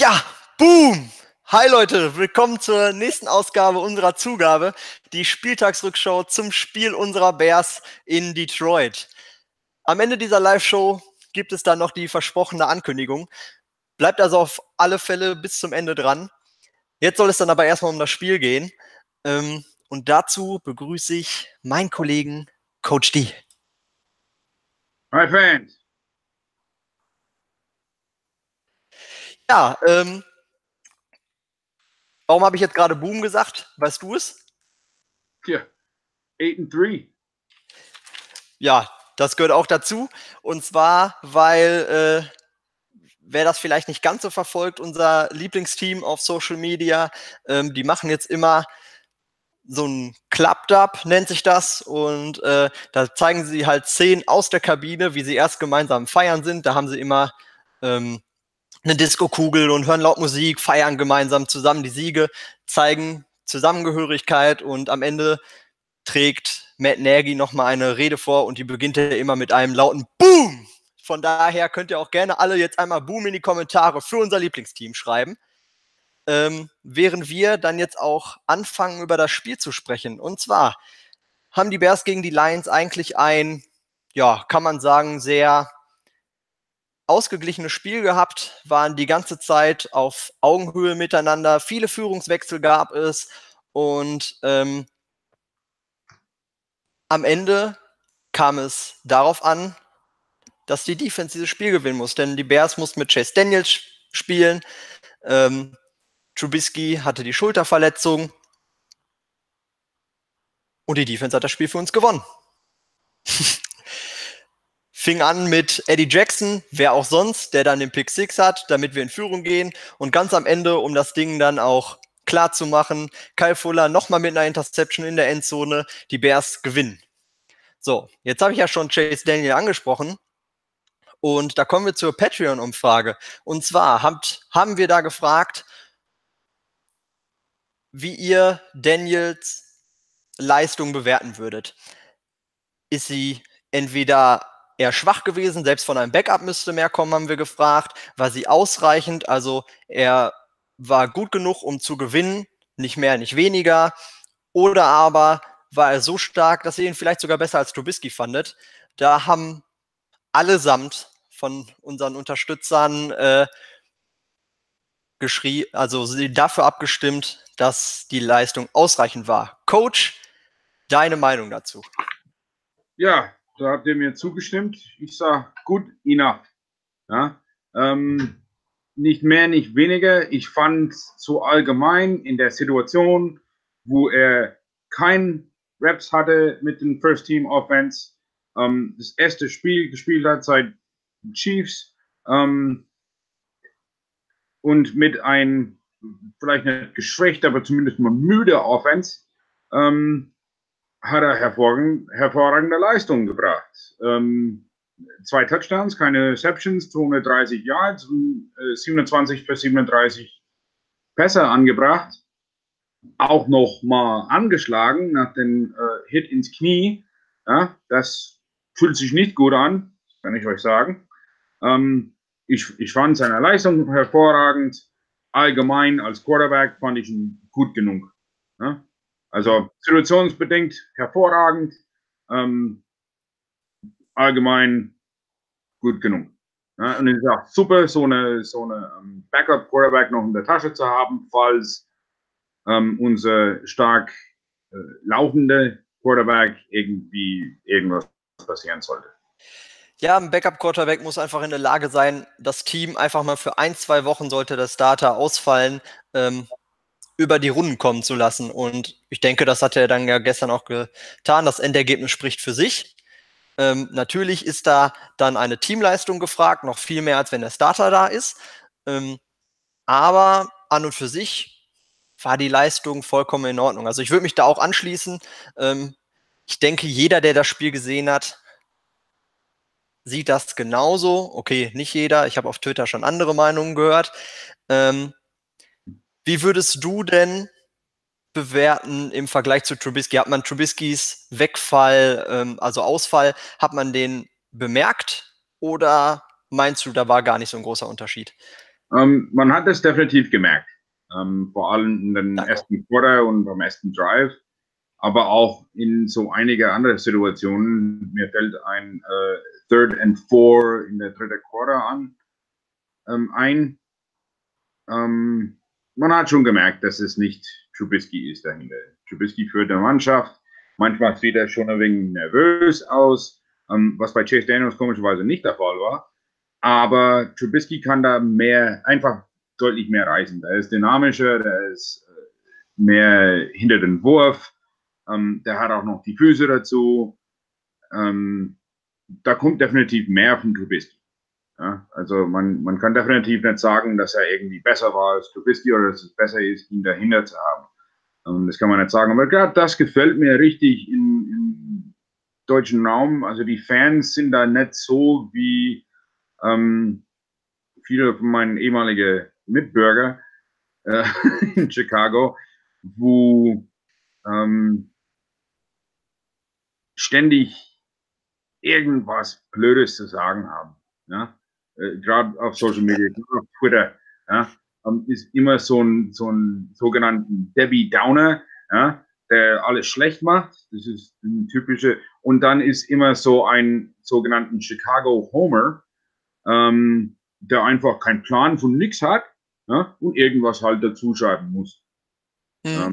Ja, boom! Hi Leute, willkommen zur nächsten Ausgabe unserer Zugabe, die Spieltagsrückschau zum Spiel unserer Bears in Detroit. Am Ende dieser Live-Show gibt es dann noch die versprochene Ankündigung. Bleibt also auf alle Fälle bis zum Ende dran. Jetzt soll es dann aber erstmal um das Spiel gehen. Ähm, und dazu begrüße ich meinen Kollegen Coach D. Hi Fans. Ja, ähm, warum habe ich jetzt gerade Boom gesagt? Weißt du es? Ja, 8 and 3. Ja, das gehört auch dazu. Und zwar, weil, äh, wer das vielleicht nicht ganz so verfolgt, unser Lieblingsteam auf Social Media, ähm, die machen jetzt immer so ein Club-Dub, nennt sich das. Und äh, da zeigen sie halt Szenen aus der Kabine, wie sie erst gemeinsam feiern sind. Da haben sie immer ähm, eine Disco-Kugel und hören laut Musik, feiern gemeinsam zusammen die Siege, zeigen Zusammengehörigkeit und am Ende trägt Matt Nagy nochmal eine Rede vor und die beginnt ja immer mit einem lauten Boom. Von daher könnt ihr auch gerne alle jetzt einmal Boom in die Kommentare für unser Lieblingsteam schreiben. Ähm, während wir dann jetzt auch anfangen, über das Spiel zu sprechen. Und zwar haben die Bears gegen die Lions eigentlich ein, ja, kann man sagen, sehr ausgeglichenes Spiel gehabt, waren die ganze Zeit auf Augenhöhe miteinander. Viele Führungswechsel gab es und ähm, am Ende kam es darauf an, dass die Defense dieses Spiel gewinnen muss, denn die Bears mussten mit Chase Daniels spielen. Ähm, Trubisky hatte die Schulterverletzung und die Defense hat das Spiel für uns gewonnen. Fing an mit Eddie Jackson, wer auch sonst, der dann den Pick 6 hat, damit wir in Führung gehen. Und ganz am Ende, um das Ding dann auch klar zu machen, Kyle Fuller nochmal mit einer Interception in der Endzone, die Bears gewinnen. So, jetzt habe ich ja schon Chase Daniel angesprochen. Und da kommen wir zur Patreon-Umfrage. Und zwar habt, haben wir da gefragt, wie ihr Daniels Leistung bewerten würdet. Ist sie entweder eher schwach gewesen. Selbst von einem Backup müsste mehr kommen, haben wir gefragt. War sie ausreichend? Also er war gut genug, um zu gewinnen, nicht mehr, nicht weniger. Oder aber war er so stark, dass ihr ihn vielleicht sogar besser als Trubisky fandet. Da haben allesamt von unseren Unterstützern äh, geschrie, also sie dafür abgestimmt, dass die Leistung ausreichend war. Coach, deine Meinung dazu? Ja, da habt ihr mir zugestimmt. Ich sage, gut enough. Ja, ähm, nicht mehr, nicht weniger. Ich fand so allgemein in der Situation, wo er kein Raps hatte mit dem First Team Offense, ähm, das erste Spiel gespielt hat seit Chiefs ähm, und mit einem vielleicht nicht geschwächt, aber zumindest mal müde Offense, ähm, hat er hervorragende, hervorragende Leistungen gebracht. Ähm, zwei Touchdowns, keine Receptions, 230 Yards und äh, 27 für 37 Pässe angebracht. Auch noch mal angeschlagen nach dem äh, Hit ins Knie. Ja, das fühlt sich nicht gut an, kann ich euch sagen. Ähm, ich, ich fand seine Leistung hervorragend. Allgemein als Quarterback fand ich ihn gut genug. Ja? Also situationsbedingt hervorragend, ähm, allgemein gut genug. Ja, und es ist super, so eine, so eine ähm, Backup-Quarterback noch in der Tasche zu haben, falls ähm, unser stark äh, laufende Quarterback irgendwie irgendwas passieren sollte. Ja, ein Backup-Quarterback muss einfach in der Lage sein, das Team einfach mal für ein, zwei Wochen sollte der Starter ausfallen, ähm, über die Runden kommen zu lassen. Und ich denke, das hat er dann ja gestern auch getan. Das Endergebnis spricht für sich. Ähm, natürlich ist da dann eine Teamleistung gefragt, noch viel mehr, als wenn der Starter da ist. Ähm, aber an und für sich war die Leistung vollkommen in Ordnung. Also ich würde mich da auch anschließen. Ähm, ich denke, jeder, der das Spiel gesehen hat, sieht das genauso. Okay, nicht jeder. Ich habe auf Twitter schon andere Meinungen gehört. Ähm, wie würdest du denn bewerten im Vergleich zu Trubisky? Hat man Trubiskys Wegfall, ähm, also Ausfall, hat man den bemerkt oder meinst du, da war gar nicht so ein großer Unterschied? Ähm, man hat das definitiv gemerkt. Ähm, vor allem in den Danke. ersten Quarter und beim ersten Drive. Aber auch in so einige andere Situationen. Mir fällt ein äh, Third and Four in der dritten Quarter an, ähm, ein. Ähm, man hat schon gemerkt, dass es nicht Trubisky ist dahinter. Trubisky führt der Mannschaft. Manchmal sieht er schon ein wenig nervös aus, ähm, was bei Chase Daniels komischerweise nicht der Fall war. Aber Trubisky kann da mehr, einfach deutlich mehr reisen. Der ist dynamischer, der ist äh, mehr hinter den Wurf. Ähm, der hat auch noch die Füße dazu. Ähm, da kommt definitiv mehr von Trubisky. Ja, also man, man kann definitiv nicht sagen, dass er irgendwie besser war als Trubisky oder dass es besser ist, ihn dahinter zu haben. Und das kann man nicht sagen. Aber gerade das gefällt mir richtig im, im, deutschen Raum. Also die Fans sind da nicht so wie ähm, viele von meinen ehemaligen Mitbürger äh, in Chicago, wo ähm, ständig irgendwas Blödes zu sagen haben. Ja? Äh, Gerade auf Social Media, auf Twitter, ja? Ähm, ist immer so ein, so ein sogenannten Debbie Downer, ja? der alles schlecht macht. Das ist ein typische. Und dann ist immer so ein sogenannten Chicago Homer, ähm, der einfach keinen Plan von nichts hat ja? und irgendwas halt dazuschreiben muss. Mhm. Ähm,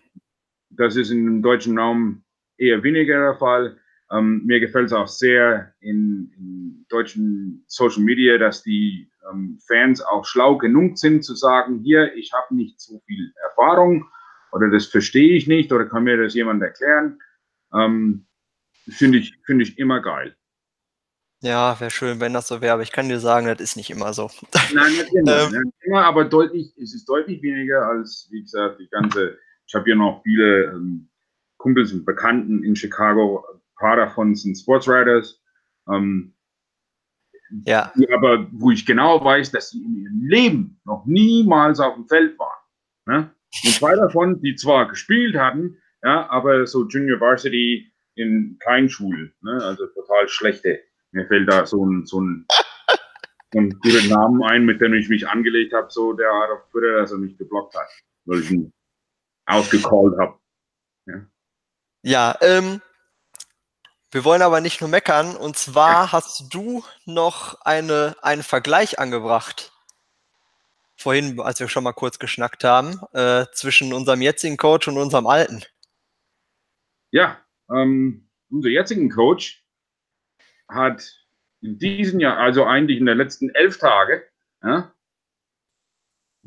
das ist im deutschen Raum eher weniger der Fall. Ähm, mir gefällt es auch sehr in, in, deutschen Social Media, dass die ähm, Fans auch schlau genug sind zu sagen, hier, ich habe nicht so viel Erfahrung oder das verstehe ich nicht oder kann mir das jemand erklären. Ähm, Finde ich, find ich immer geil. Ja, wäre schön, wenn das so wäre, aber ich kann dir sagen, das ist nicht immer so. Nein, nicht immer, ähm, nicht immer aber deutlich, es ist deutlich weniger als, wie gesagt, die ganze, ich habe hier noch viele ähm, Kumpels und Bekannten in Chicago, paar davon sind Sportswriters, ähm, ja. aber wo ich genau weiß, dass sie in ihrem Leben noch niemals auf dem Feld waren. Ne? Und zwei davon, die zwar gespielt hatten, ja, aber so Junior Varsity in Kleinschule, ne? also total schlechte. Mir fällt da so ein, so ein, so ein guter Namen ein, mit dem ich mich angelegt habe, so der hat auf Twitter, dass er mich geblockt hat, weil ich ihn ausgecallt habe. Ja, ja ähm, wir wollen aber nicht nur meckern, und zwar hast du noch eine, einen Vergleich angebracht. Vorhin, als wir schon mal kurz geschnackt haben, äh, zwischen unserem jetzigen Coach und unserem alten. Ja, ähm, unser jetzigen Coach hat in diesem Jahr, also eigentlich in den letzten elf Tagen, ja,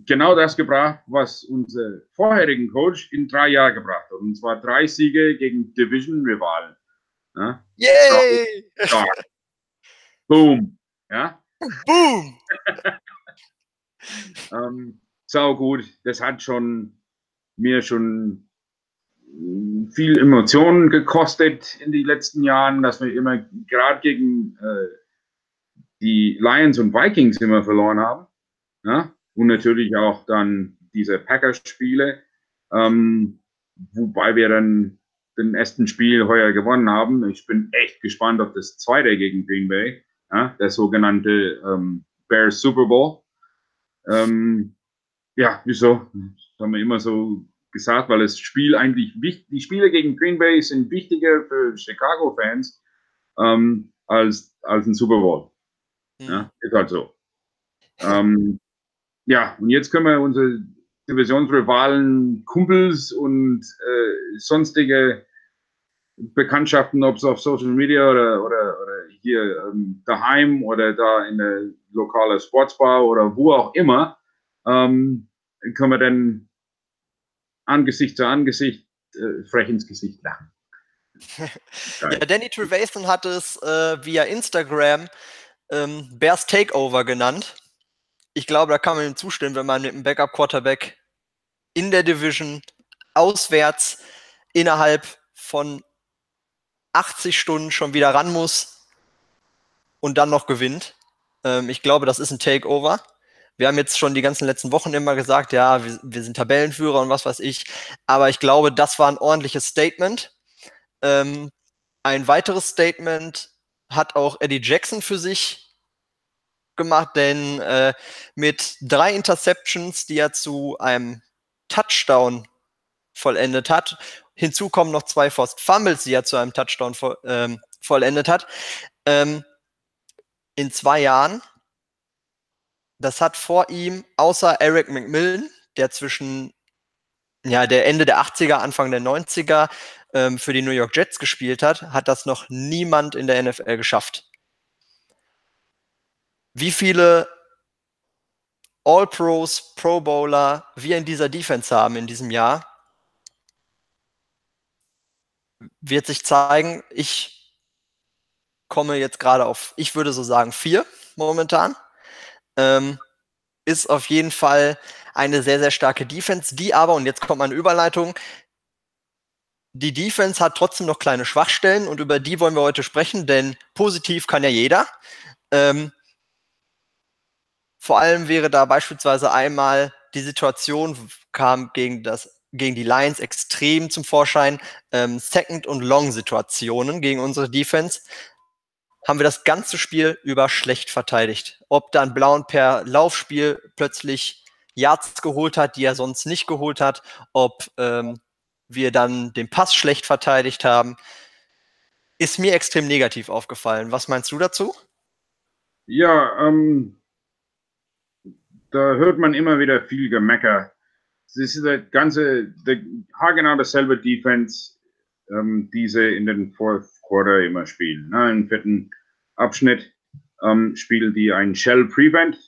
genau das gebracht, was unser vorherigen Coach in drei Jahren gebracht hat. Und zwar drei Siege gegen Division-Rivalen. Ja? Yay! Ja. Boom. Ja? Boom! ähm, sau gut. Das hat schon mir schon viel Emotionen gekostet in den letzten Jahren, dass wir immer gerade gegen äh, die Lions und Vikings immer verloren haben. Ja? Und natürlich auch dann diese Packers-Spiele, ähm, wobei wir dann den ersten Spiel heuer gewonnen haben. Ich bin echt gespannt auf das zweite gegen Green Bay, ja, der sogenannte ähm, Bears Super Bowl. Ähm, ja, wieso? Das haben wir immer so gesagt, weil das Spiel eigentlich wichtig, die Spiele gegen Green Bay sind wichtiger für Chicago-Fans ähm, als, als ein Super Bowl. Mhm. Ja, ist halt so. Ähm, ja, und jetzt können wir unsere Divisionsrivalen, Kumpels und äh, sonstige Bekanntschaften, ob es auf Social Media oder, oder, oder hier ähm, daheim oder da in der lokalen Sportsbar oder wo auch immer, ähm, können wir dann Angesicht zu Angesicht äh, frech ins Gesicht lachen. ja, Danny Trevathan hat es äh, via Instagram ähm, Bears Takeover genannt. Ich glaube, da kann man ihm zustimmen, wenn man mit einem Backup-Quarterback in der Division auswärts innerhalb von 80 Stunden schon wieder ran muss und dann noch gewinnt. Ähm, ich glaube, das ist ein Takeover. Wir haben jetzt schon die ganzen letzten Wochen immer gesagt, ja, wir, wir, sind Tabellenführer und was weiß ich. Aber ich glaube, das war ein ordentliches Statement. Ähm, ein weiteres Statement hat auch Eddie Jackson für sich gemacht, denn äh, mit drei Interceptions, die er zu einem Touchdown vollendet hat, hinzu kommen noch zwei Forced Fumbles, die er zu einem Touchdown vo ähm, vollendet hat, ähm, in zwei Jahren. Das hat vor ihm, außer Eric McMillan, der zwischen ja, der Ende der 80er, Anfang der 90er ähm, für die New York Jets gespielt hat, hat das noch niemand in der NFL geschafft. Wie viele All-Pros, Pro Bowler wir in dieser Defense haben in diesem Jahr, wird sich zeigen. Ich komme jetzt gerade auf, ich würde so sagen, vier momentan. Ähm, ist auf jeden Fall eine sehr, sehr starke Defense, die aber, und jetzt kommt meine Überleitung, die Defense hat trotzdem noch kleine Schwachstellen und über die wollen wir heute sprechen, denn positiv kann ja jeder. Ähm, vor allem wäre da beispielsweise einmal die Situation kam gegen das gegen die Lions extrem zum Vorschein. Ähm, Second- und Long-Situationen gegen unsere Defense haben wir das ganze Spiel über schlecht verteidigt. Ob dann Blauen per Laufspiel plötzlich Yards geholt hat, die er sonst nicht geholt hat, ob ähm, wir dann den Pass schlecht verteidigt haben, ist mir extrem negativ aufgefallen. Was meinst du dazu? Ja, ähm, da hört man immer wieder viel Gemecker. Es ist der ganze, der, haargenau dasselbe Defense, ähm, diese in den Fourth Quarter immer spielen. Ne? Im vierten Abschnitt ähm, spielen die ein Shell Prevent,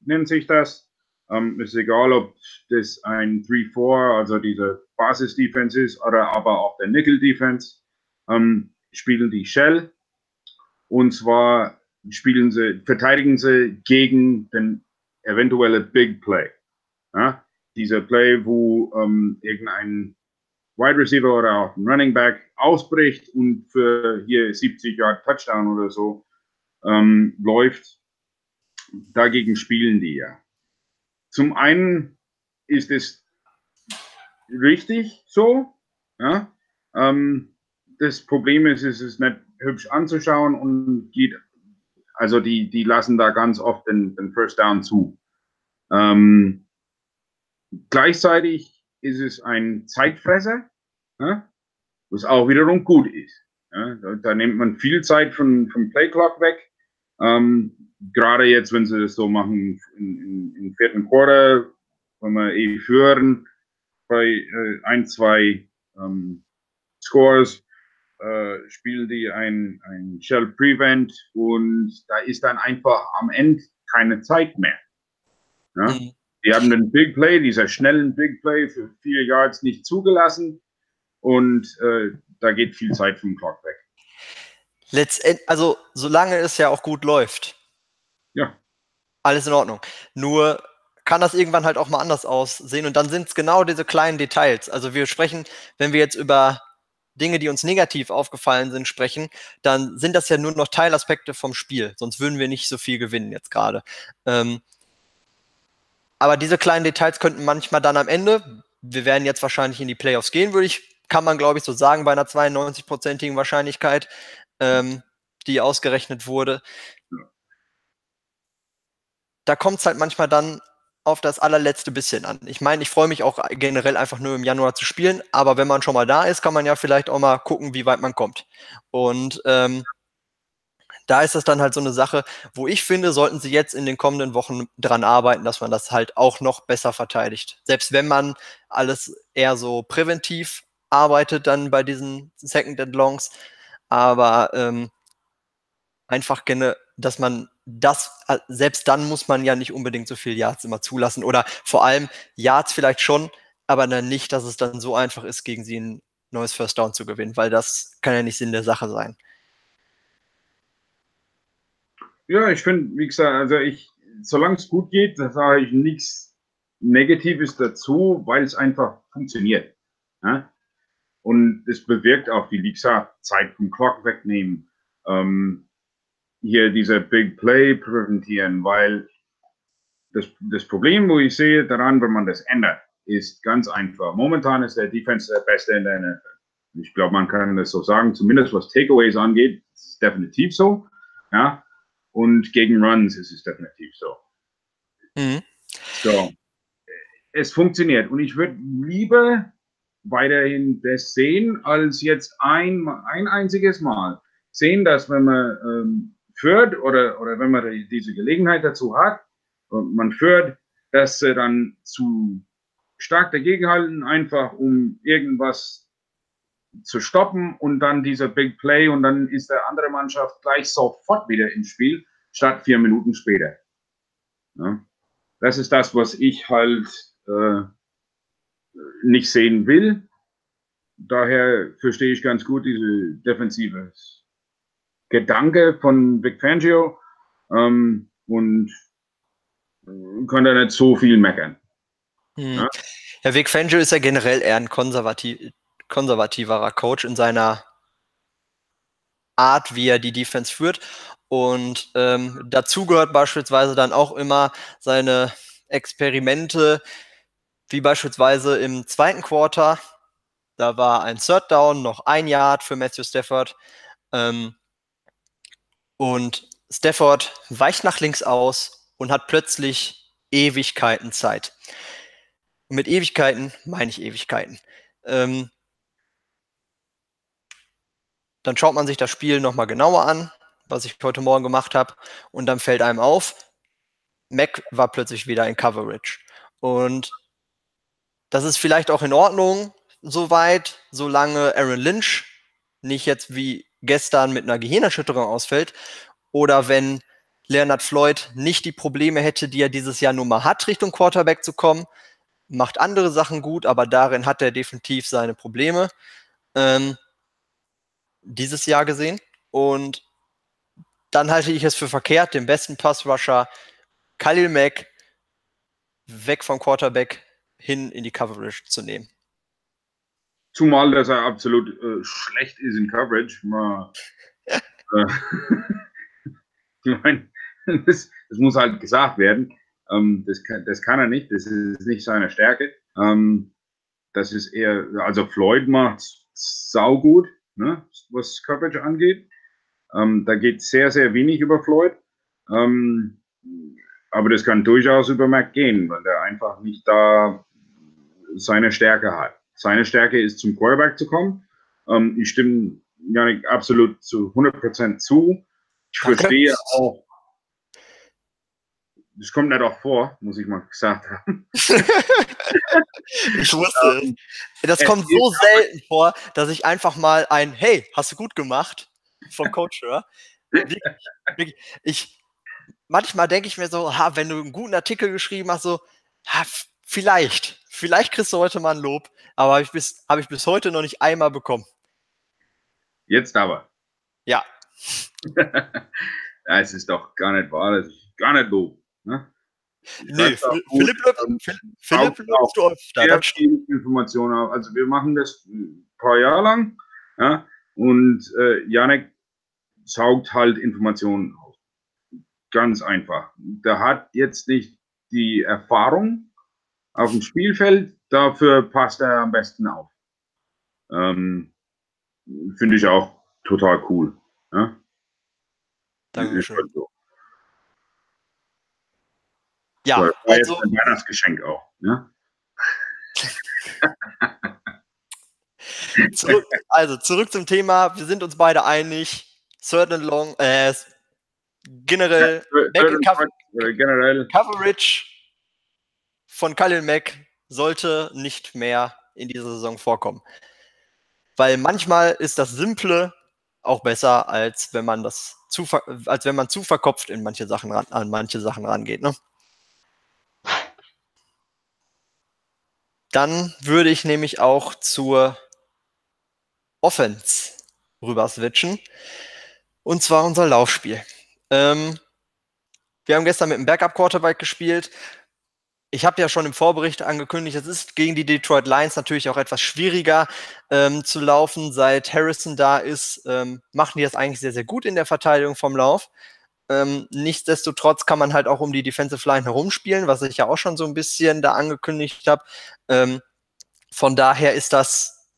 nennt sich das. Ähm, ist egal, ob das ein 3-4, also diese Basis-Defense ist, oder aber auch der Nickel-Defense, ähm, spielen die Shell. Und zwar spielen sie, verteidigen sie gegen den eventuelle Big Play. Ja? Dieser Play, wo ähm, irgendein Wide Receiver oder auch ein Running Back ausbricht und für hier 70 Yard Touchdown oder so ähm, läuft. Dagegen spielen die ja. Zum einen ist es richtig so. Ja? Ähm, das Problem ist, es ist nicht hübsch anzuschauen und geht, also die, die lassen da ganz oft den, den First Down zu. Ähm, gleichzeitig ist es ein Zeitfresser, ja? was auch wiederum gut ist. Ja? Da, da, nimmt man viel Zeit von, vom Playclock weg. Ähm, gerade jetzt, wenn sie das so machen im vierten Quarter, wenn wir eh führen bei äh, ein, zwei ähm, Scores, äh, spielen die ein, ein Shell Prevent und da ist dann einfach am Ende keine Zeit mehr. Ja? Mhm. Die haben den Big Play, dieser schnellen Big Play für vier Yards nicht zugelassen und äh, da geht viel Zeit vom Clock weg. Letztendlich, also solange es ja auch gut läuft. Ja. Alles in Ordnung. Nur kann das irgendwann halt auch mal anders aussehen und dann sind es genau diese kleinen Details. Also wir sprechen, wenn wir jetzt über Dinge, die uns negativ aufgefallen sind, sprechen, dann sind das ja nur noch Teilaspekte vom Spiel. Sonst würden wir nicht so viel gewinnen jetzt gerade. Ähm, aber diese kleinen Details könnten manchmal dann am Ende, wir werden jetzt wahrscheinlich in die Playoffs gehen, würde ich, kann man glaube ich so sagen, bei einer 92-prozentigen Wahrscheinlichkeit, ähm, die ausgerechnet wurde. Da kommt es halt manchmal dann auf das allerletzte bisschen an. Ich meine, ich freue mich auch generell einfach nur im Januar zu spielen, aber wenn man schon mal da ist, kann man ja vielleicht auch mal gucken, wie weit man kommt. Und ähm, da ist das dann halt so eine Sache, wo ich finde, sollten sie jetzt in den kommenden Wochen dran arbeiten, dass man das halt auch noch besser verteidigt. Selbst wenn man alles eher so präventiv arbeitet dann bei diesen Second and Longs, aber ähm, einfach gerne, dass man das, äh, selbst dann muss man ja nicht unbedingt so viel Yards immer zulassen oder vor allem Yards vielleicht schon, aber dann nicht, dass es dann so einfach ist, gegen sie ein neues First Down zu gewinnen, weil das kann ja nicht Sinn der Sache sein. Ja, ich finde, wie gesagt, also ich, solange es gut geht, da sage ich nichts Negatives dazu, weil es einfach funktioniert. Ja? Und es bewirkt auch, wie Lixa Zeit vom Clock wegnehmen, ähm, hier diese Big Play präsentieren, weil das, das Problem, wo ich sehe daran, wenn man das ändert, ist ganz einfach. Momentan ist der Defense der beste in der NFL. Ich glaube, man kann das so sagen, zumindest was Takeaways angeht, ist definitiv so. Ja. Und gegen Runs ist es definitiv so. Mhm. So. Es funktioniert. Und ich würde lieber weiterhin das sehen, als jetzt ein, ein einziges Mal sehen, dass wenn man ähm, führt oder, oder wenn man diese Gelegenheit dazu hat, und man führt, dass sie dann zu stark dagegenhalten, einfach um irgendwas zu stoppen und dann dieser Big Play und dann ist der andere Mannschaft gleich sofort wieder im Spiel, statt vier Minuten später. Ja. Das ist das, was ich halt äh, nicht sehen will. Daher verstehe ich ganz gut diese defensive Gedanke von Vic Fangio ähm, und kann da nicht so viel meckern. Hm. Ja? ja, Vic Fangio ist ja generell eher ein konservativ, konservativerer Coach in seiner Art, wie er die Defense führt. Und ähm, dazu gehört beispielsweise dann auch immer seine Experimente, wie beispielsweise im zweiten Quarter. Da war ein Third Down, noch ein Yard für Matthew Stafford. Ähm, und Stafford weicht nach links aus und hat plötzlich Ewigkeiten Zeit. Mit Ewigkeiten meine ich Ewigkeiten. Ähm, dann schaut man sich das Spiel nochmal genauer an, was ich heute Morgen gemacht habe, und dann fällt einem auf, Mac war plötzlich wieder in Coverage. Und das ist vielleicht auch in Ordnung, soweit, solange Aaron Lynch nicht jetzt wie gestern mit einer Gehirnerschütterung ausfällt oder wenn Leonard Floyd nicht die Probleme hätte, die er dieses Jahr nun mal hat, Richtung Quarterback zu kommen, macht andere Sachen gut, aber darin hat er definitiv seine Probleme ähm, dieses Jahr gesehen. Und dann halte ich es für verkehrt, den besten Passrusher Khalil Mack weg vom Quarterback hin in die Coverage zu nehmen. Zumal, dass er absolut äh, schlecht ist in Coverage. Mal, äh, ich meine, das, das, muss halt gesagt werden. Ähm, das, kann, das kann er nicht, das ist nicht seine Stärke. Ähm, das ist eher, also Floyd macht saugut, ne, was Coverage angeht. Ähm, da geht sehr, sehr wenig über Floyd. Ähm, aber das kann durchaus über Mac gehen, weil der einfach nicht da seine Stärke hat. Seine Stärke ist, zum Quarterback zu kommen. Ähm, ich stimme Janik absolut zu 100% zu. Ich verstehe auch, das kommt nicht auch vor, muss ich mal gesagt haben. ich wusste es. Das kommt so selten vor, dass ich einfach mal ein Hey, hast du gut gemacht vom Coach höre. Ich, manchmal denke ich mir so, ha, wenn du einen guten Artikel geschrieben hast, so, ha, vielleicht, vielleicht kriegst du heute mal ein Lob, aber habe ich, bis, hab ich bis heute noch nicht einmal bekommen. Jetzt aber. Ja. Es ist doch gar nicht wahr, das ist gar nicht Lob. Ne? Nee, Philipp, Philipp, Philipp läuft öfter. Sehr viel Informationen auf. Also wir machen das ein paar Jahre lang ja, und äh, Janek saugt halt Informationen auf. Ganz einfach. Der hat jetzt nicht die Erfahrung auf dem Spielfeld, dafür passt er am besten auf. Ähm, Finde ich auch total cool. Ja? Dankeschön. Halt so. Ja, das war also, ein Weihnachtsgeschenk auch. Ne? zurück, also zurück zum Thema. Wir sind uns beide einig. Third and Long, äh, generell, ja, Cover äh, generell Coverage von Khalil Mack sollte nicht mehr in dieser Saison vorkommen. Weil manchmal ist das Simple auch besser, als wenn man das zu, als wenn man zu verkopft in manche Sachen ran, an manche Sachen rangeht. Ne? Dann würde ich nämlich auch zur Offense rüber switchen. Und zwar unser Laufspiel. Ähm, wir haben gestern mit einem Backup-Quarterback gespielt. Ich habe ja schon im Vorbericht angekündigt, es ist gegen die Detroit Lions natürlich auch etwas schwieriger ähm, zu laufen. Seit Harrison da ist, ähm, machen die das eigentlich sehr, sehr gut in der Verteidigung vom Lauf. Ähm, nichtsdestotrotz kann man halt auch um die Defensive Line herumspielen, was ich ja auch schon so ein bisschen da angekündigt habe. Ähm, von daher ist das,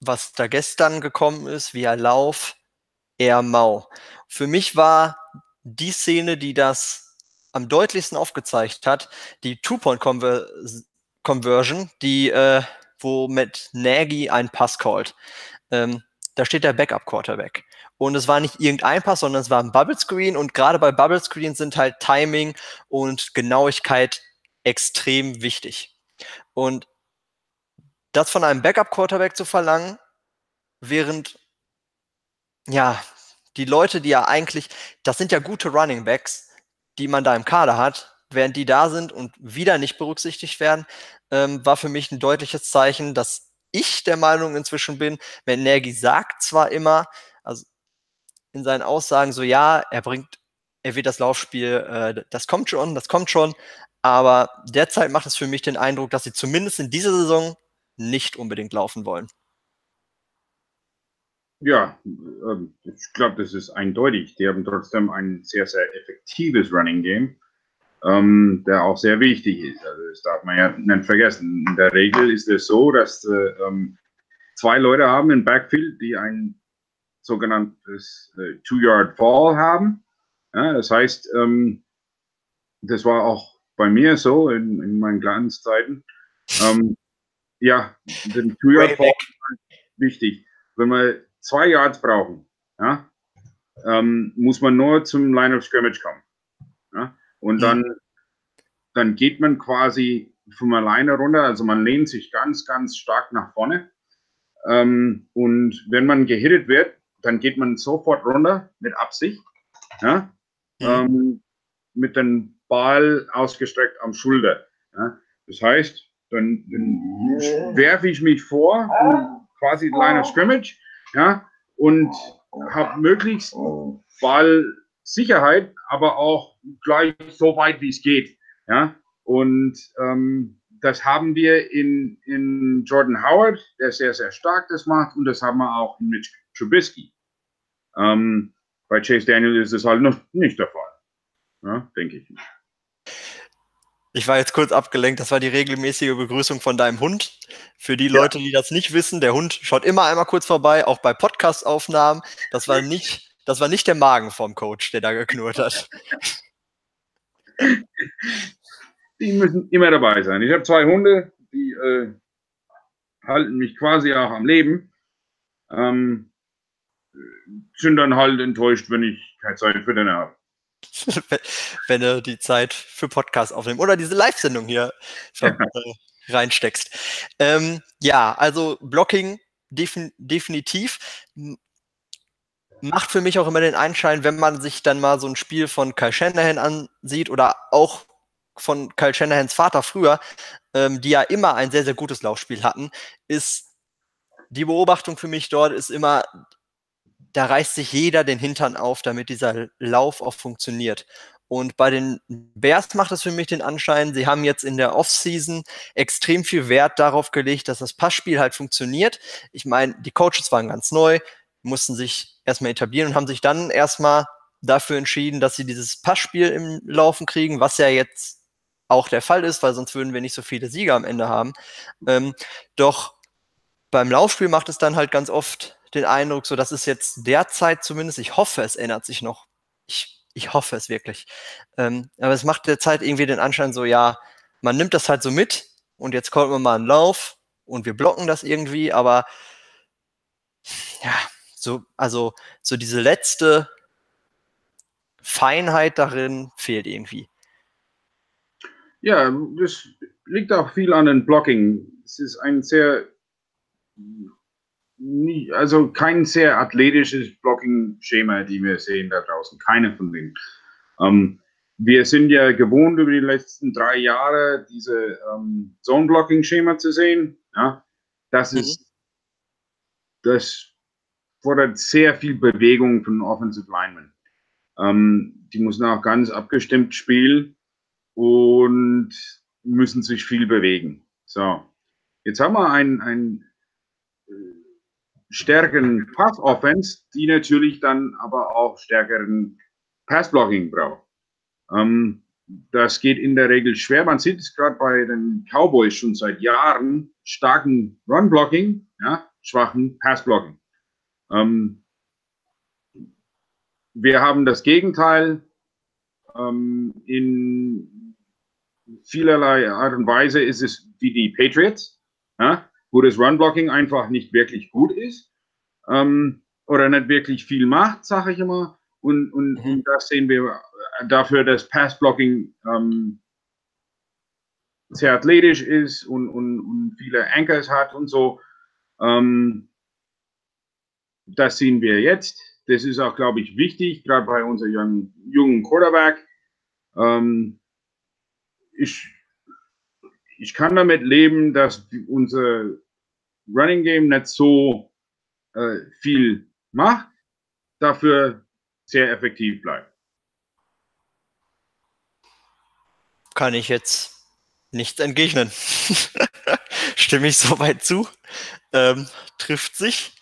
was da gestern gekommen ist, via Lauf, eher mau. Für mich war die Szene, die das am deutlichsten aufgezeigt hat, die Two-Point-Conversion, die, äh, wo mit Nagy einen Pass callt. Ähm, da steht der Backup-Quarterback. Und es war nicht irgendein Pass, sondern es war ein Bubble Screen. Und gerade bei Bubble Screen sind halt Timing und Genauigkeit extrem wichtig. Und das von einem Backup-Quarterback zu verlangen, während, ja, die Leute, die ja eigentlich, das sind ja gute Running Backs, die man da im Kader hat, während die da sind und wieder nicht berücksichtigt werden, ähm, war für mich ein deutliches Zeichen, dass ich der Meinung inzwischen bin, wenn Nagy sagt zwar immer, also in seinen Aussagen so, ja, er bringt, er wird das Laufspiel, äh, das kommt schon, das kommt schon, aber derzeit macht es für mich den Eindruck, dass sie zumindest in dieser Saison nicht unbedingt laufen wollen. Ja, ähm, ich glaube, das ist eindeutig. Die haben trotzdem ein sehr, sehr effektives Running Game, ähm, der auch sehr wichtig ist. Also das darf man ja nicht vergessen. In der Regel ist es so, dass äh, ähm, zwei Leute haben im Backfield, die ein sogenanntes äh, Two-Yard-Fall haben. Ja, das heißt, ähm, das war auch bei mir so in, in meinen Glanzzeiten. Ähm, ja, den Two-Yard-Fall ist wichtig. Wenn wir zwei Yards brauchen, ja, ähm, muss man nur zum Line of Scrimmage kommen. Ja? Und dann, dann geht man quasi von alleine runter, also man lehnt sich ganz, ganz stark nach vorne. Ähm, und wenn man gehittet wird, dann geht man sofort runter mit Absicht. Ja? Mhm. Ähm, mit dem Ball ausgestreckt am Schulter. Ja? Das heißt, dann, dann werfe ich mich vor, quasi Line of Scrimmage, ja, und habe möglichst Ballsicherheit, aber auch gleich so weit, wie es geht. Ja, und ähm, das haben wir in, in Jordan Howard, der sehr, sehr stark das macht, und das haben wir auch in Mitch Trubisky. Ähm, bei Chase Daniel ist es halt noch nicht der Fall. Ja, denke ich. Ich war jetzt kurz abgelenkt, das war die regelmäßige Begrüßung von deinem Hund. Für die Leute, die das nicht wissen, der Hund schaut immer einmal kurz vorbei, auch bei Podcast-Aufnahmen. Das war nicht, das war nicht der Magen vom Coach, der da geknurrt hat. Die müssen immer dabei sein. Ich habe zwei Hunde, die äh, halten mich quasi auch am Leben. Ähm, sind dann halt enttäuscht, wenn ich keine Zeit für den habe. wenn du die Zeit für Podcast aufnimmst oder diese Live-Sendung hier äh, reinsteckst. Ähm, ja, also Blocking defin definitiv macht für mich auch immer den Einschein, wenn man sich dann mal so ein Spiel von Kyle Shanahan ansieht oder auch von Kyle Shanahans Vater früher, ähm, die ja immer ein sehr, sehr gutes Laufspiel hatten, ist die Beobachtung für mich dort ist immer, da reißt sich jeder den Hintern auf, damit dieser Lauf auch funktioniert. Und bei den Bears macht es für mich den Anschein, sie haben jetzt in der Offseason extrem viel Wert darauf gelegt, dass das Passspiel halt funktioniert. Ich meine, die Coaches waren ganz neu, mussten sich erstmal etablieren und haben sich dann erstmal dafür entschieden, dass sie dieses Passspiel im Laufen kriegen, was ja jetzt auch der Fall ist, weil sonst würden wir nicht so viele Sieger am Ende haben. Ähm, doch beim Laufspiel macht es dann halt ganz oft den Eindruck, so das ist jetzt derzeit zumindest, ich hoffe, es ändert sich noch. Ich, ich hoffe es wirklich. Ähm, aber es macht derzeit irgendwie den Anschein so, ja, man nimmt das halt so mit und jetzt kommt man mal einen Lauf und wir blocken das irgendwie, aber ja, so, also so diese letzte Feinheit darin fehlt irgendwie. Ja, das liegt auch viel an den Blocking. Es ist ein sehr also kein sehr athletisches Blocking-Schema, die wir sehen da draußen. Keine von denen. Ähm, wir sind ja gewohnt, über die letzten drei Jahre diese ähm, Zone-Blocking-Schema zu sehen. Ja, das mhm. ist, das fordert sehr viel Bewegung von Offensive Linemen. Ähm, die müssen auch ganz abgestimmt spielen und müssen sich viel bewegen. So, jetzt haben wir ein, ein stärkeren Pass-Offense, die natürlich dann aber auch stärkeren Pass-Blocking braucht. Ähm, das geht in der Regel schwer. Man sieht es gerade bei den Cowboys schon seit Jahren, starken Run-Blocking, ja, schwachen Pass-Blocking. Ähm, wir haben das Gegenteil ähm, in vielerlei Art und Weise ist es wie die Patriots, ja, wo das Run-Blocking einfach nicht wirklich gut ist ähm, oder nicht wirklich viel macht, sage ich immer. Und, und, mhm. und das sehen wir dafür, dass Pass-Blocking ähm, sehr athletisch ist und, und, und viele Anchors hat und so. Ähm, das sehen wir jetzt. Das ist auch, glaube ich, wichtig, gerade bei unserem jungen, Quarterback. Ähm, ich, ich kann damit leben, dass unser Running Game nicht so äh, viel macht, dafür sehr effektiv bleibt. Kann ich jetzt nichts entgegnen. Stimme ich soweit zu. Ähm, trifft sich.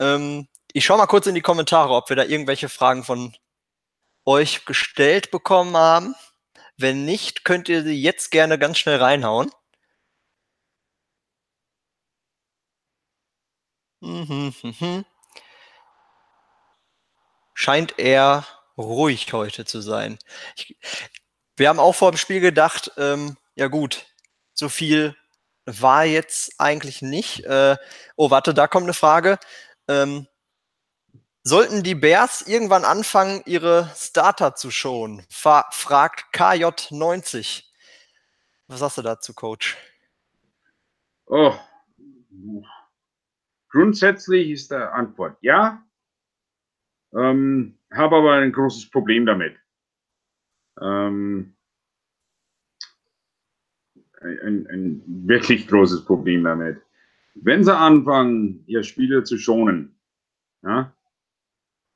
Ähm, ich schaue mal kurz in die Kommentare, ob wir da irgendwelche Fragen von euch gestellt bekommen haben. Wenn nicht, könnt ihr sie jetzt gerne ganz schnell reinhauen. Mhm, mhm. Scheint eher ruhig heute zu sein. Ich, wir haben auch vor dem Spiel gedacht, ähm, ja gut, so viel war jetzt eigentlich nicht. Äh, oh, warte, da kommt eine Frage. Ähm, sollten die Bears irgendwann anfangen, ihre Starter zu schonen? Fra fragt KJ90. Was sagst du dazu, Coach? Oh. Grundsätzlich ist die Antwort ja. Ähm, habe aber ein großes Problem damit. Ähm, ein, ein wirklich großes Problem damit. Wenn sie anfangen, ihr Spieler zu schonen, ja,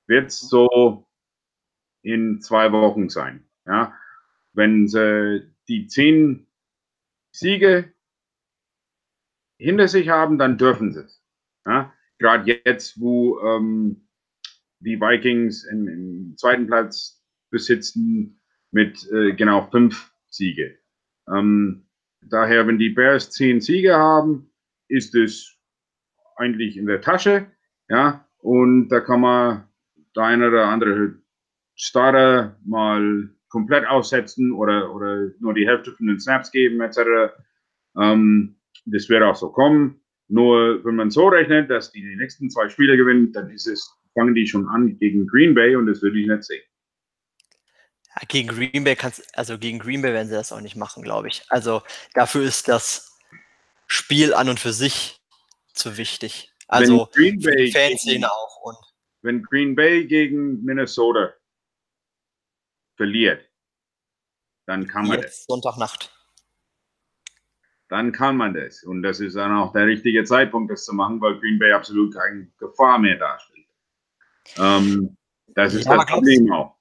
wird es so in zwei Wochen sein. Ja. Wenn sie die zehn Siege hinter sich haben, dann dürfen sie es. Ja. Gerade jetzt, wo ähm, die Vikings im, im, zweiten Platz besitzen mit äh, genau fünf Siege. Ähm, daher, wenn die Bears zehn Siege haben, ist es eigentlich in der Tasche. Ja, und da kann man der eine oder andere Starter mal komplett aussetzen oder, oder nur die Hälfte von den Snaps geben, etc. Ähm, das wird auch so kommen. Nur wenn man so rechnet, dass die die nächsten zwei Spiele gewinnen, dann ist es, fangen die schon an gegen Green Bay und das würde ich nicht sehen. Ja, gegen Green Bay kannst also gegen Green Bay werden sie das auch nicht machen, glaube ich. Also dafür ist das Spiel an und für sich zu wichtig. Also Bay Fanszene auch und wenn Green Bay gegen Minnesota verliert, dann kann man das. Sonntagnacht. Dann kann man das. Und das ist dann auch der richtige Zeitpunkt, das zu machen, weil Green Bay absolut keine Gefahr mehr darstellt. Ähm, das ist ja, das Problem auch.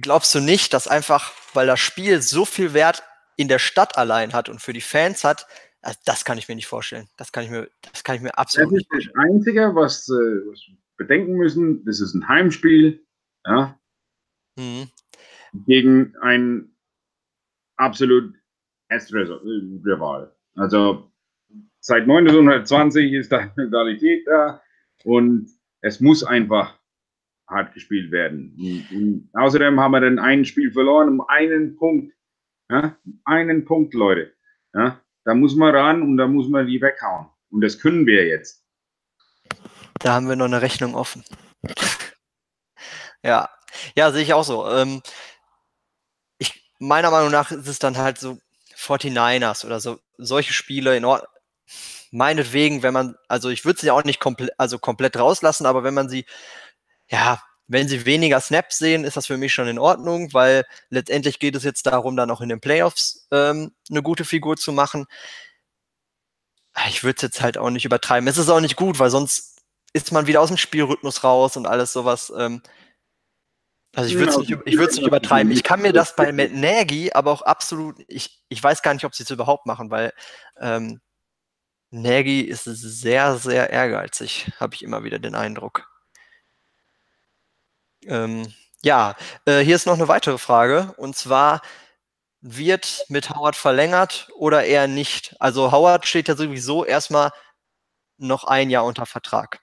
Glaubst du nicht, dass einfach, weil das Spiel so viel Wert in der Stadt allein hat und für die Fans hat, also das kann ich mir nicht vorstellen. Das kann ich mir, das kann ich mir absolut nicht vorstellen. Das ist das Einzige, was, äh, was bedenken müssen, das ist ein Heimspiel, ja, mhm. gegen ein absolut S-Rival. Also seit 1920 ist da eine Qualität da und es muss einfach hart gespielt werden. Und außerdem haben wir dann ein Spiel verloren um einen Punkt. Ja, einen Punkt, Leute. Ja, da muss man ran und da muss man die weghauen. Und das können wir jetzt. Da haben wir noch eine Rechnung offen. ja, ja, sehe ich auch so. Ähm, ich, meiner Meinung nach ist es dann halt so 49ers oder so solche Spiele in Ordnung. Meinetwegen, wenn man, also ich würde sie auch nicht komplett, also komplett rauslassen, aber wenn man sie, ja, wenn sie weniger Snaps sehen, ist das für mich schon in Ordnung, weil letztendlich geht es jetzt darum, dann auch in den Playoffs ähm, eine gute Figur zu machen. Ich würde es jetzt halt auch nicht übertreiben. Es ist auch nicht gut, weil sonst ist man wieder aus dem Spielrhythmus raus und alles sowas. Ähm, also ich würde es nicht, ich nicht übertreiben. Ich kann mir das bei Matt Nagy aber auch absolut, ich, ich weiß gar nicht, ob sie es überhaupt machen, weil ähm, Nagy ist sehr, sehr ehrgeizig, habe ich immer wieder den Eindruck. Ähm, ja, äh, hier ist noch eine weitere Frage und zwar, wird mit Howard verlängert oder eher nicht? Also Howard steht ja sowieso erstmal noch ein Jahr unter Vertrag.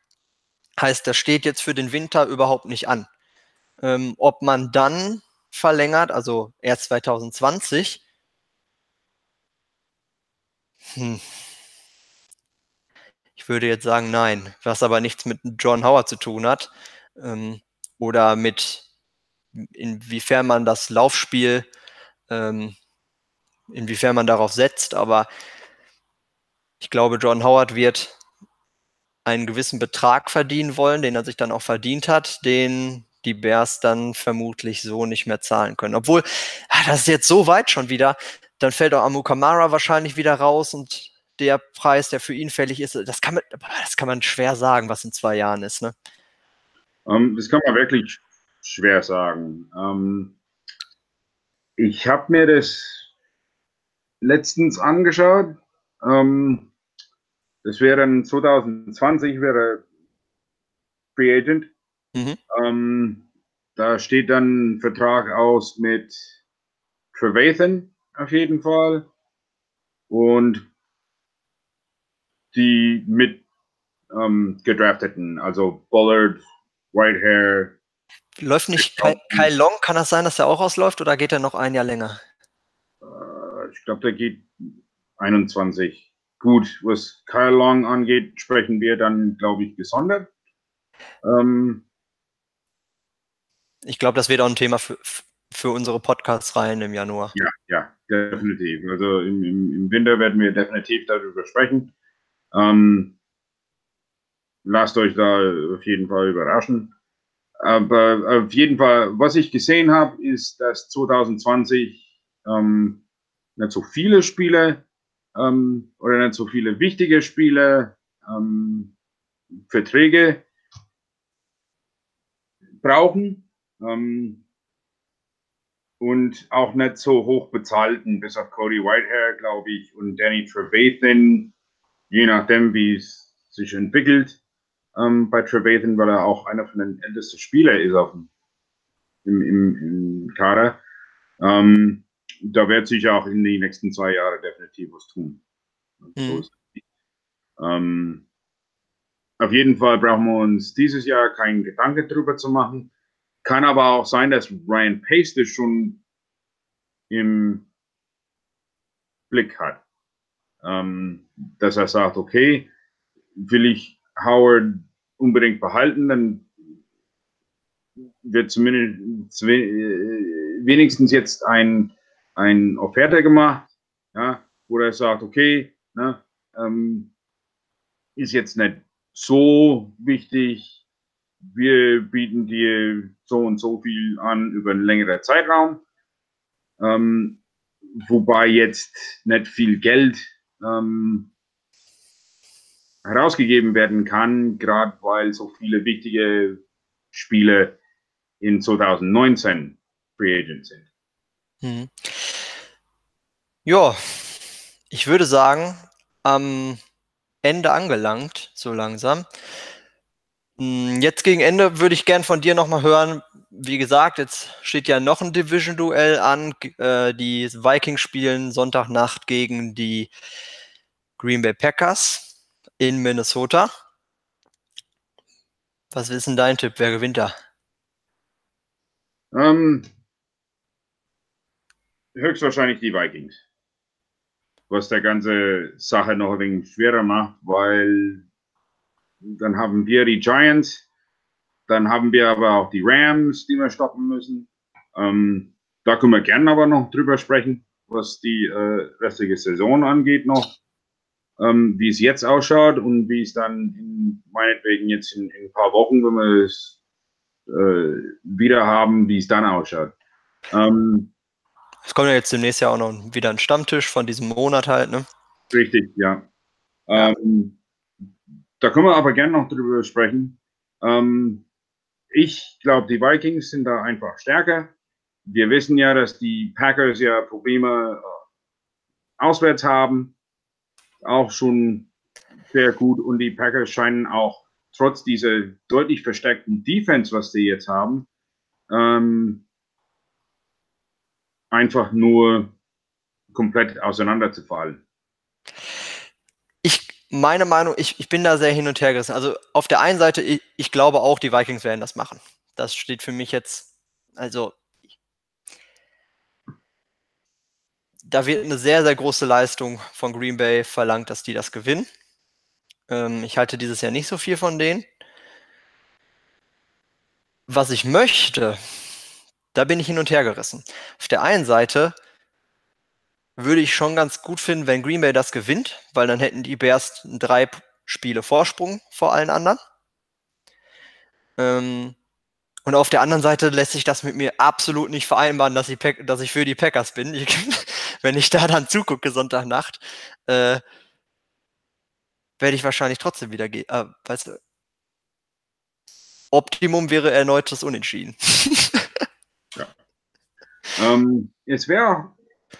Heißt, das steht jetzt für den Winter überhaupt nicht an. Ähm, ob man dann verlängert, also erst 2020. Hm. Ich würde jetzt sagen, nein, was aber nichts mit John Howard zu tun hat ähm, oder mit inwiefern man das Laufspiel, ähm, inwiefern man darauf setzt, aber ich glaube, John Howard wird einen gewissen Betrag verdienen wollen, den er sich dann auch verdient hat, den die Bears dann vermutlich so nicht mehr zahlen können. Obwohl, ah, das ist jetzt so weit schon wieder, dann fällt auch Amu Kamara wahrscheinlich wieder raus und der Preis, der für ihn fällig ist, das kann man, das kann man schwer sagen, was in zwei Jahren ist. Ne? Ähm, das kann man wirklich schwer sagen. Ähm, ich habe mir das letztens angeschaut. Ähm, das wäre 2020 wäre Free Agent. Mhm. Ähm, da steht dann ein Vertrag aus mit Trevathan auf jeden Fall. Und die mit ähm, gedrafteten, also Bullard, Whitehair. Läuft nicht Kyle, Kyle Long? Kann das sein, dass er auch ausläuft oder geht er noch ein Jahr länger? Äh, ich glaube, der geht 21. Gut, was Kyle Long angeht, sprechen wir dann, glaube ich, gesondert. Ähm, ich glaube, das wird auch ein Thema für, für unsere Podcast-Reihen im Januar. Ja, ja, definitiv. Also im, im, im Winter werden wir definitiv darüber sprechen. Ähm, lasst euch da auf jeden Fall überraschen. Aber auf jeden Fall, was ich gesehen habe, ist, dass 2020 ähm, nicht so viele Spiele ähm, oder nicht so viele wichtige Spiele, ähm, Verträge brauchen ähm, und auch nicht so hoch bezahlten, bis auf Cody Whitehair, glaube ich, und Danny Trevathan, je nachdem, wie es sich entwickelt ähm, bei Trevathan, weil er auch einer von den ältesten Spielern ist auf dem, im, im, im Kader. Ähm, da wird sich auch in den nächsten zwei Jahren definitiv was tun. Mhm. ähm, auf jeden Fall brauchen wir uns dieses Jahr keinen Gedanke drüber zu machen. Kann aber auch sein, dass Ryan Pace das schon im Blick hat. Ähm, dass er sagt, okay, will ich Howard unbedingt behalten, dann wird zumindest wenigstens jetzt ein ein Offerte gemacht, ja, wo er sagt, okay, ne, ähm, ist jetzt nicht so wichtig, wir bieten dir so und so viel an über einen längeren Zeitraum, ähm, wobei jetzt nicht viel Geld ähm, herausgegeben werden kann, gerade weil so viele wichtige Spiele in 2019 Free Agent sind. Hm. Ja, ich würde sagen, am Ende angelangt, so langsam. Hm, jetzt gegen Ende würde ich gern von dir nochmal hören. Wie gesagt, jetzt steht ja noch ein Division-Duell an. Äh, die Vikings spielen Sonntagnacht gegen die Green Bay Packers in Minnesota. Was ist denn dein Tipp? Wer gewinnt da? Ähm, höchstwahrscheinlich die Vikings was der ganze Sache noch ein wenig schwerer macht, weil dann haben wir die Giants, dann haben wir aber auch die Rams, die wir stoppen müssen. Ähm, da können wir gerne aber noch drüber sprechen, was die äh, restliche Saison angeht noch, ähm, wie es jetzt ausschaut und wie es dann in, meinetwegen jetzt in, in ein paar Wochen, wenn wir es äh, wieder haben, wie es dann ausschaut. Ähm, es kommt ja jetzt demnächst ja auch noch wieder ein Stammtisch von diesem Monat halt, ne? Richtig, ja. Ähm, da können wir aber gerne noch drüber sprechen. Ähm, ich glaube, die Vikings sind da einfach stärker. Wir wissen ja, dass die Packers ja Probleme äh, auswärts haben. Auch schon sehr gut. Und die Packers scheinen auch trotz dieser deutlich verstärkten Defense, was sie jetzt haben, ähm, einfach nur komplett auseinanderzufallen. Ich, meine Meinung, ich, ich bin da sehr hin und her gerissen. Also auf der einen Seite, ich, ich glaube auch, die Vikings werden das machen. Das steht für mich jetzt, also da wird eine sehr, sehr große Leistung von Green Bay verlangt, dass die das gewinnen. Ähm, ich halte dieses Jahr nicht so viel von denen. Was ich möchte, da bin ich hin und her gerissen. Auf der einen Seite würde ich schon ganz gut finden, wenn Green Bay das gewinnt, weil dann hätten die Bears drei Spiele Vorsprung vor allen anderen. Ähm, und auf der anderen Seite lässt sich das mit mir absolut nicht vereinbaren, dass ich, dass ich für die Packers bin. Ich, wenn ich da dann zugucke Sonntagnacht, äh, werde ich wahrscheinlich trotzdem wieder gehen. Äh, weißt du, Optimum wäre erneutes Unentschieden. ja. Ähm, es wäre,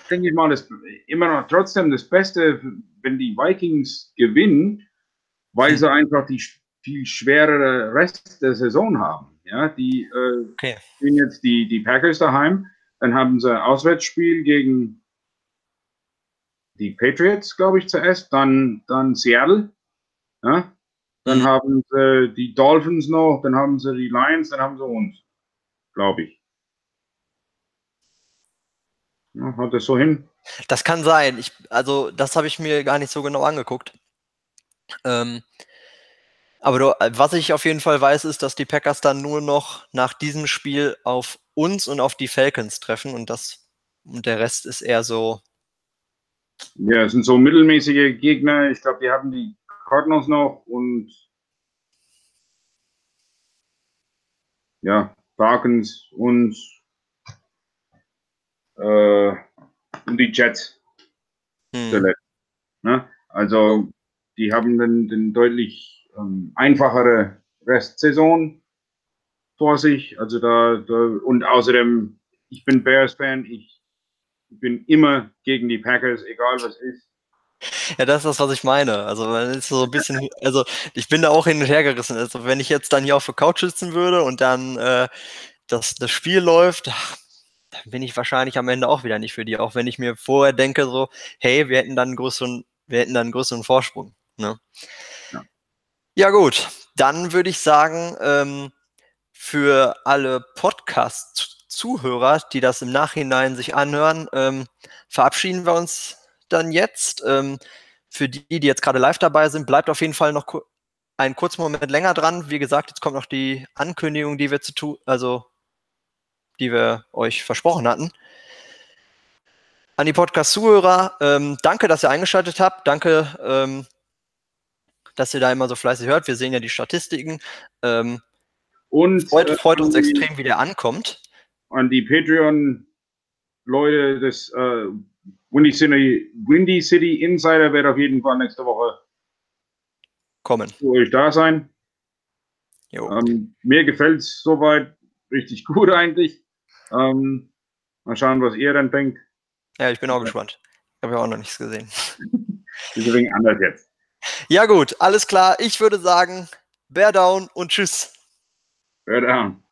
denke ich mal, das, immer noch trotzdem das Beste, wenn die Vikings gewinnen, weil hm. sie einfach die viel schwerere Rest der Saison haben. Ja, die äh, okay. sind jetzt die, die Packers daheim, dann haben sie ein Auswärtsspiel gegen die Patriots, glaube ich, zuerst, dann, dann Seattle, ja, dann mhm. haben sie die Dolphins noch, dann haben sie die Lions, dann haben sie uns, glaube ich. Ja, hat das so hin? Das kann sein. Ich, also, das habe ich mir gar nicht so genau angeguckt. Ähm, aber du, was ich auf jeden Fall weiß, ist, dass die Packers dann nur noch nach diesem Spiel auf uns und auf die Falcons treffen und das und der Rest ist eher so. Ja, es sind so mittelmäßige Gegner. Ich glaube, die haben die Cardinals noch und ja, Falcons und, äh, und die Jets. Hm. Ne? Also die haben den, den deutlich ähm, einfachere Restsaison vor sich. Also da, da und außerdem, ich bin Bears-Fan, ich bin immer gegen die Packers, egal was ist. Ja, das ist das, was ich meine. Also, man ist so ein bisschen, also ich bin da auch hin und her gerissen. Also, wenn ich jetzt dann hier auf der Couch sitzen würde und dann äh, das, das Spiel läuft, ach, dann bin ich wahrscheinlich am Ende auch wieder nicht für die. Auch wenn ich mir vorher denke, so, hey, wir hätten dann einen größeren, wir hätten dann einen größeren Vorsprung. Ne? Ja. ja. gut. Dann würde ich sagen, ähm, für alle Podcast-Zuhörer, die das im Nachhinein sich anhören, ähm, verabschieden wir uns dann jetzt. Ähm, für die, die jetzt gerade live dabei sind, bleibt auf jeden Fall noch einen kurzen Moment länger dran. Wie gesagt, jetzt kommt noch die Ankündigung, die wir zu tun, also die wir euch versprochen hatten. An die Podcast-Zuhörer, ähm, danke, dass ihr eingeschaltet habt. Danke, ähm, dass ihr da immer so fleißig hört. Wir sehen ja die Statistiken. Ähm, und freut, äh, freut uns extrem, wie der ankommt. An die Patreon-Leute des äh, Windy City, Windy City Insider wird auf jeden Fall nächste Woche kommen. Für euch da sein. Ähm, mir gefällt es soweit richtig gut eigentlich. Ähm, mal schauen, was ihr dann denkt. Ja, ich bin auch gespannt. Ich habe ja auch noch nichts gesehen. Deswegen anders jetzt. Ja gut, alles klar. Ich würde sagen, Bear down und tschüss. Bear down.